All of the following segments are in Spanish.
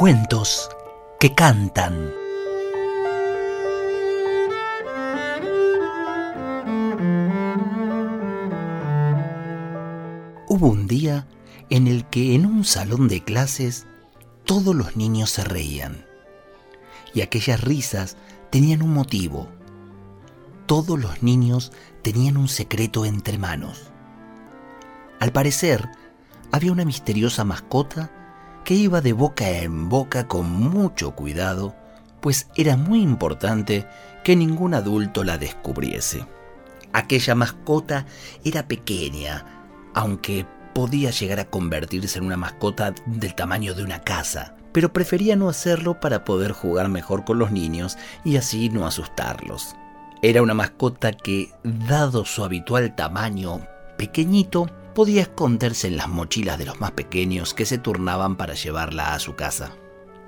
Cuentos que cantan. Hubo un día en el que en un salón de clases todos los niños se reían. Y aquellas risas tenían un motivo. Todos los niños tenían un secreto entre manos. Al parecer, había una misteriosa mascota que iba de boca en boca con mucho cuidado, pues era muy importante que ningún adulto la descubriese. Aquella mascota era pequeña, aunque podía llegar a convertirse en una mascota del tamaño de una casa, pero prefería no hacerlo para poder jugar mejor con los niños y así no asustarlos. Era una mascota que, dado su habitual tamaño pequeñito, podía esconderse en las mochilas de los más pequeños que se turnaban para llevarla a su casa.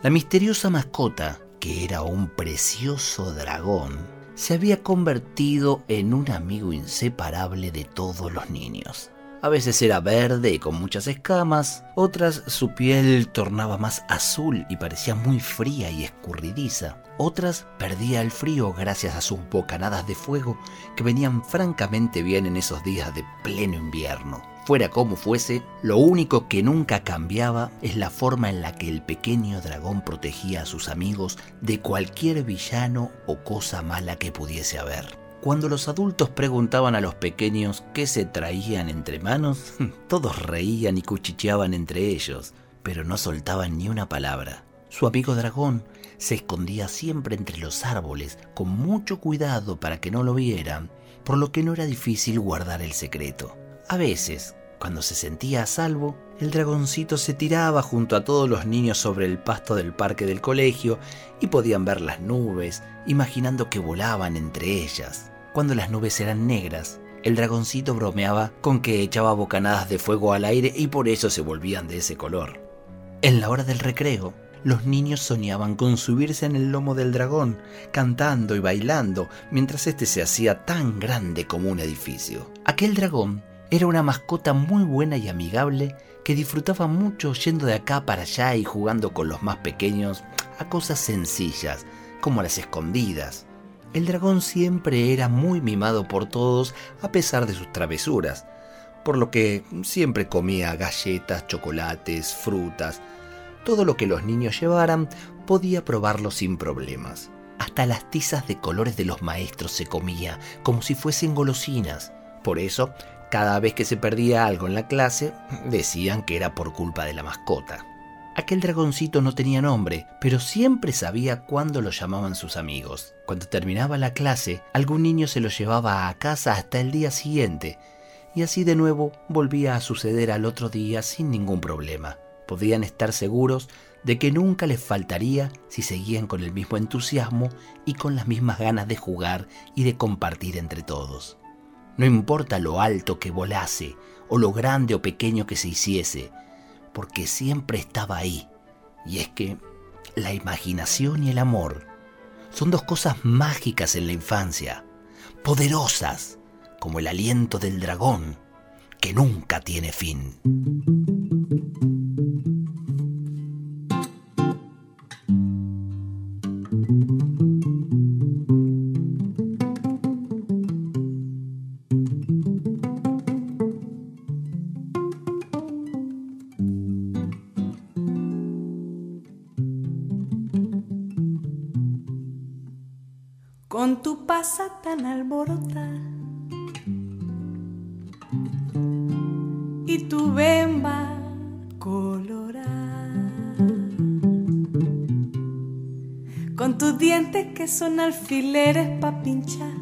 La misteriosa mascota, que era un precioso dragón, se había convertido en un amigo inseparable de todos los niños. A veces era verde y con muchas escamas, otras su piel tornaba más azul y parecía muy fría y escurridiza. Otras perdía el frío gracias a sus bocanadas de fuego que venían francamente bien en esos días de pleno invierno. Fuera como fuese, lo único que nunca cambiaba es la forma en la que el pequeño dragón protegía a sus amigos de cualquier villano o cosa mala que pudiese haber. Cuando los adultos preguntaban a los pequeños qué se traían entre manos, todos reían y cuchicheaban entre ellos, pero no soltaban ni una palabra. Su amigo dragón se escondía siempre entre los árboles con mucho cuidado para que no lo vieran, por lo que no era difícil guardar el secreto. A veces, cuando se sentía a salvo, el dragoncito se tiraba junto a todos los niños sobre el pasto del parque del colegio y podían ver las nubes, imaginando que volaban entre ellas. Cuando las nubes eran negras, el dragoncito bromeaba con que echaba bocanadas de fuego al aire y por eso se volvían de ese color. En la hora del recreo, los niños soñaban con subirse en el lomo del dragón, cantando y bailando, mientras éste se hacía tan grande como un edificio. Aquel dragón era una mascota muy buena y amigable que disfrutaba mucho yendo de acá para allá y jugando con los más pequeños a cosas sencillas, como las escondidas. El dragón siempre era muy mimado por todos a pesar de sus travesuras, por lo que siempre comía galletas, chocolates, frutas, todo lo que los niños llevaran podía probarlo sin problemas. Hasta las tizas de colores de los maestros se comía como si fuesen golosinas. Por eso cada vez que se perdía algo en la clase, decían que era por culpa de la mascota. Aquel dragoncito no tenía nombre, pero siempre sabía cuándo lo llamaban sus amigos. Cuando terminaba la clase, algún niño se lo llevaba a casa hasta el día siguiente, y así de nuevo volvía a suceder al otro día sin ningún problema. Podían estar seguros de que nunca les faltaría si seguían con el mismo entusiasmo y con las mismas ganas de jugar y de compartir entre todos. No importa lo alto que volase o lo grande o pequeño que se hiciese, porque siempre estaba ahí. Y es que la imaginación y el amor son dos cosas mágicas en la infancia, poderosas como el aliento del dragón que nunca tiene fin. Con tu pasa tan alborota y tu bemba colorada, con tus dientes que son alfileres pa' pinchar.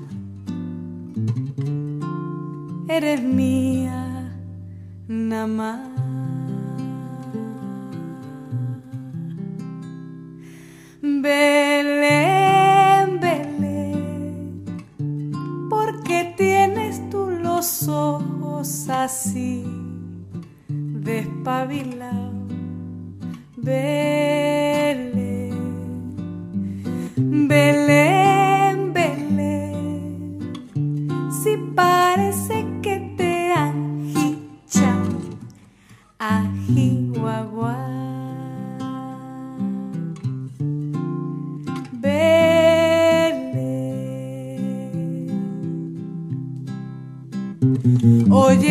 Eres mía, nada más. Así, despabilado, Belén, Belén,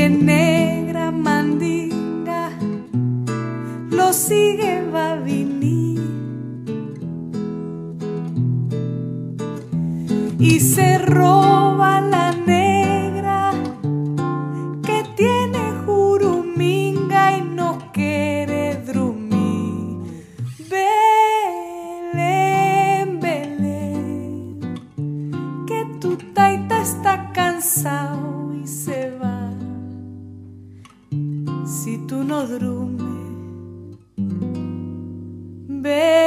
de negra Si